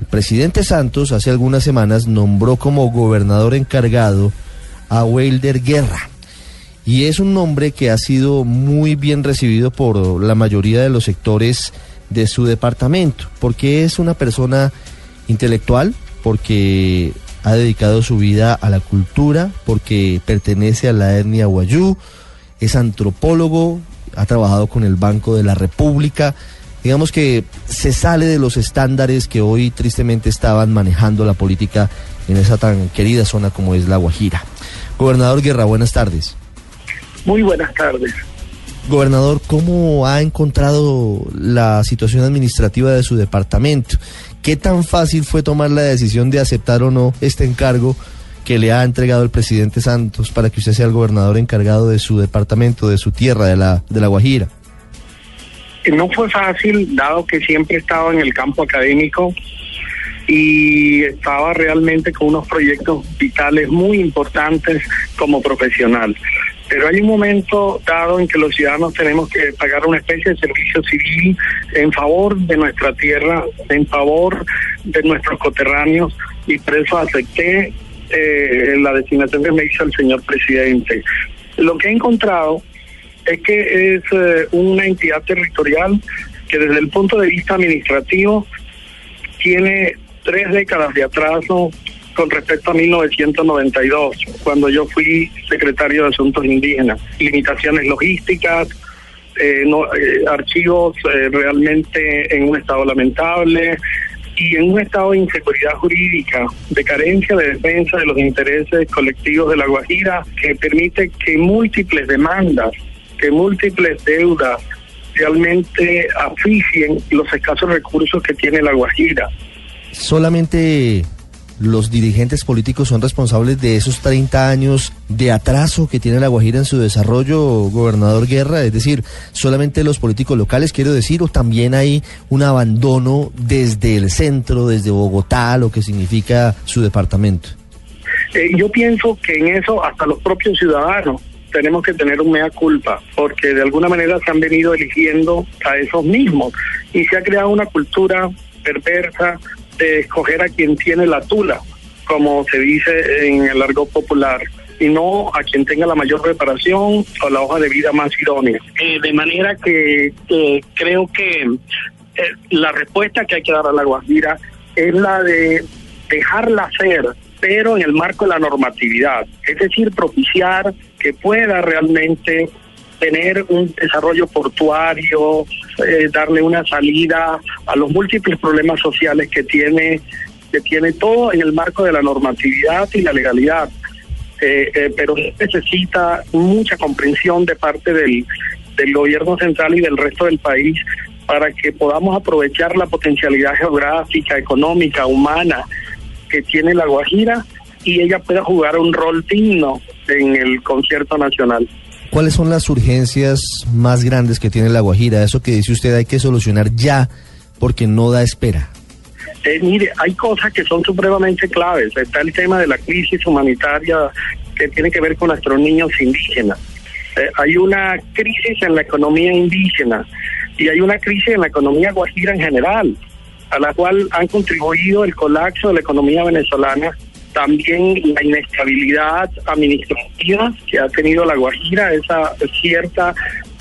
El presidente Santos hace algunas semanas nombró como gobernador encargado a Wilder Guerra. Y es un nombre que ha sido muy bien recibido por la mayoría de los sectores de su departamento, porque es una persona intelectual, porque ha dedicado su vida a la cultura, porque pertenece a la etnia Guayú, es antropólogo, ha trabajado con el Banco de la República, digamos que se sale de los estándares que hoy tristemente estaban manejando la política en esa tan querida zona como es La Guajira. Gobernador Guerra, buenas tardes. Muy buenas tardes. Gobernador, ¿cómo ha encontrado la situación administrativa de su departamento? ¿Qué tan fácil fue tomar la decisión de aceptar o no este encargo que le ha entregado el presidente Santos para que usted sea el gobernador encargado de su departamento, de su tierra, de la, de la Guajira? No fue fácil, dado que siempre he estado en el campo académico y estaba realmente con unos proyectos vitales muy importantes como profesional. Pero hay un momento dado en que los ciudadanos tenemos que pagar una especie de servicio civil en favor de nuestra tierra, en favor de nuestros coterráneos, y por eso acepté eh, la designación que me hizo el señor presidente. Lo que he encontrado es que es eh, una entidad territorial que desde el punto de vista administrativo tiene tres décadas de atraso con respecto a 1992, cuando yo fui secretario de Asuntos Indígenas. Limitaciones logísticas, eh, eh, archivos eh, realmente en un estado lamentable y en un estado de inseguridad jurídica, de carencia de defensa de los intereses colectivos de la Guajira, que permite que múltiples demandas, que múltiples deudas realmente aficien los escasos recursos que tiene la Guajira solamente los dirigentes políticos son responsables de esos 30 años de atraso que tiene la Guajira en su desarrollo, gobernador Guerra, es decir, solamente los políticos locales, quiero decir, o también hay un abandono desde el centro, desde Bogotá, lo que significa su departamento. Eh, yo pienso que en eso hasta los propios ciudadanos tenemos que tener un mea culpa, porque de alguna manera se han venido eligiendo a esos mismos y se ha creado una cultura perversa de escoger a quien tiene la tula, como se dice en el largo popular, y no a quien tenga la mayor preparación o la hoja de vida más idónea. Eh, de manera que creo que eh, la respuesta que hay que dar a la Guajira es la de dejarla ser, pero en el marco de la normatividad, es decir, propiciar que pueda realmente tener un desarrollo portuario, eh, darle una salida a los múltiples problemas sociales que tiene, que tiene todo en el marco de la normatividad y la legalidad. Eh, eh, pero necesita mucha comprensión de parte del, del gobierno central y del resto del país para que podamos aprovechar la potencialidad geográfica, económica, humana que tiene la Guajira y ella pueda jugar un rol digno en el concierto nacional. ¿Cuáles son las urgencias más grandes que tiene La Guajira? Eso que dice usted hay que solucionar ya porque no da espera. Eh, mire, hay cosas que son supremamente claves. Está el tema de la crisis humanitaria que tiene que ver con nuestros niños indígenas. Eh, hay una crisis en la economía indígena y hay una crisis en la economía guajira en general, a la cual han contribuido el colapso de la economía venezolana también la inestabilidad administrativa que ha tenido la Guajira, esa cierta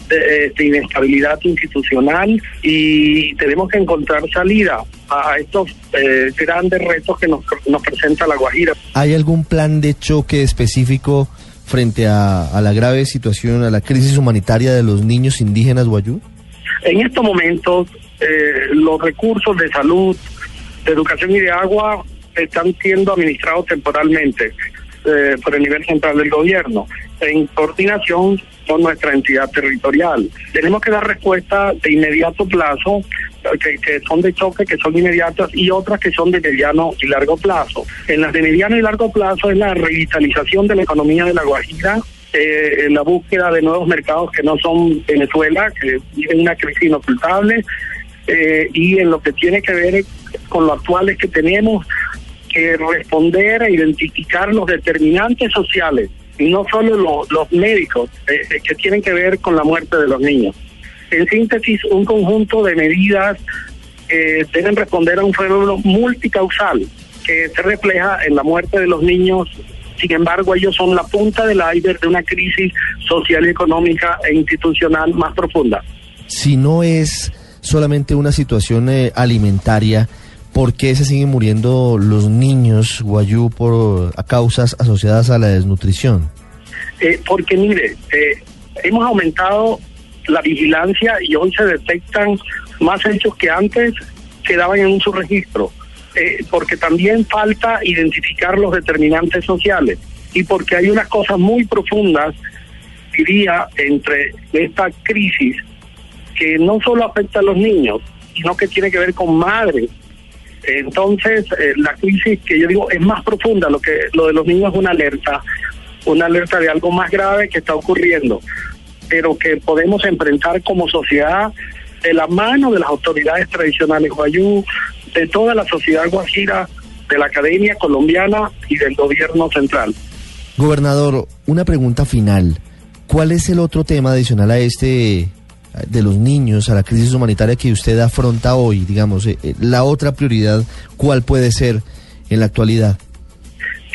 de, inestabilidad institucional y tenemos que encontrar salida a estos eh, grandes retos que nos, nos presenta la Guajira. ¿Hay algún plan de choque específico frente a, la grave situación, a la crisis humanitaria de los niños indígenas guayú? En estos momentos, eh, los recursos de salud, de educación y de agua están siendo administrados temporalmente eh, por el nivel central del gobierno, en coordinación con nuestra entidad territorial. Tenemos que dar respuesta de inmediato plazo, que, que, son de choque, que son inmediatas, y otras que son de mediano y largo plazo. En las de mediano y largo plazo es la revitalización de la economía de la Guajira, eh, la búsqueda de nuevos mercados que no son Venezuela, que viven una crisis inocultable, eh, y en lo que tiene que ver con lo actuales que tenemos, responder e identificar los determinantes sociales no solo los médicos eh, eh, que tienen que ver con la muerte de los niños. En síntesis, un conjunto de medidas eh, deben responder a un fenómeno multicausal que se refleja en la muerte de los niños. Sin embargo, ellos son la punta del iceberg de una crisis social, económica e institucional más profunda. Si no es solamente una situación eh, alimentaria, ¿por qué se siguen muriendo los niños guayú por causas asociadas a la desnutrición? Eh, porque mire, eh, hemos aumentado la vigilancia y hoy se detectan más hechos que antes quedaban en un subregistro, eh, porque también falta identificar los determinantes sociales y porque hay unas cosas muy profundas, diría, entre esta crisis que no solo afecta a los niños, sino que tiene que ver con madres. Entonces, eh, la crisis que yo digo es más profunda, lo que lo de los niños es una alerta, una alerta de algo más grave que está ocurriendo, pero que podemos enfrentar como sociedad de la mano de las autoridades tradicionales guayú, de toda la sociedad guajira, de la academia colombiana y del gobierno central. Gobernador, una pregunta final. ¿Cuál es el otro tema adicional a este de los niños, a la crisis humanitaria que usted afronta hoy, digamos, eh, eh, la otra prioridad, ¿cuál puede ser en la actualidad?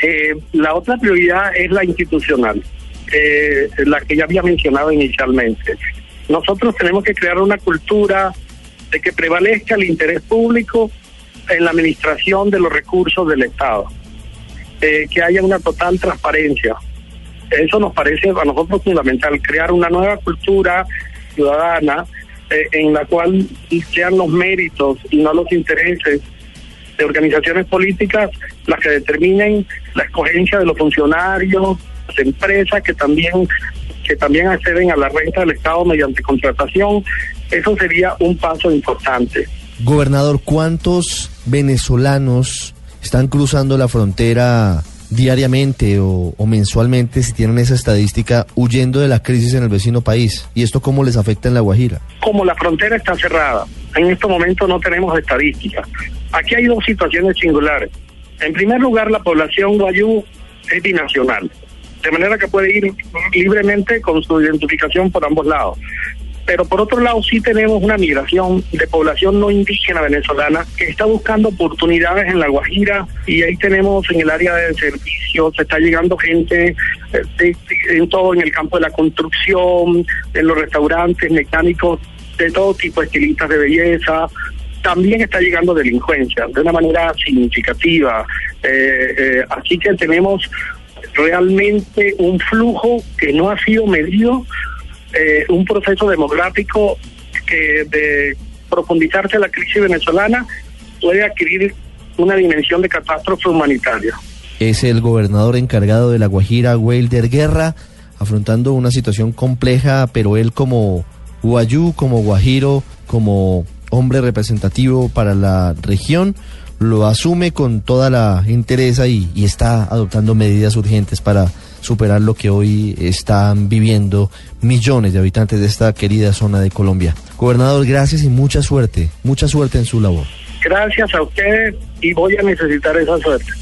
Eh, la otra prioridad es la institucional, la que ya había mencionado inicialmente. Nosotros tenemos que crear una cultura de que prevalezca el interés público en la administración de los recursos del Estado, que haya una total transparencia. Eso nos parece a nosotros fundamental, crear una nueva cultura ciudadana eh, en la cual sean los méritos y no los intereses de organizaciones políticas las que determinen la escogencia de los funcionarios, las empresas que también que también acceden a la renta del Estado mediante contratación. Eso sería un paso importante. Gobernador, ¿cuántos venezolanos están cruzando la frontera diariamente o, mensualmente, si tienen esa estadística, huyendo de la crisis en el vecino país? ¿Y esto cómo les afecta en La Guajira? Como la frontera está cerrada, en este momento no tenemos estadísticas. Aquí hay dos situaciones singulares. En primer lugar, la población guayú es binacional, de manera que puede ir libremente con su identificación por ambos lados pero por otro lado sí tenemos una migración de población no indígena venezolana que está buscando oportunidades en La Guajira y ahí tenemos en el área de servicios, está llegando gente de, en todo, en el campo de la construcción, en los restaurantes, mecánicos, de todo tipo, estilistas de belleza, también está llegando delincuencia de una manera significativa. Eh, eh, así que tenemos realmente un flujo que no ha sido medido eh, un proceso demográfico que de profundizarse la crisis venezolana puede adquirir una dimensión de catástrofe humanitaria. Es el gobernador encargado de La Guajira, Wilder Guerra, afrontando una situación compleja, pero él como guayú, como guajiro, como hombre representativo para la región, lo asume con toda la interés y, y está adoptando medidas urgentes para superar lo que hoy están viviendo millones de habitantes de esta querida zona de Colombia. Gobernador, gracias y mucha suerte, mucha suerte en su labor. Gracias a ustedes y voy a necesitar esa suerte.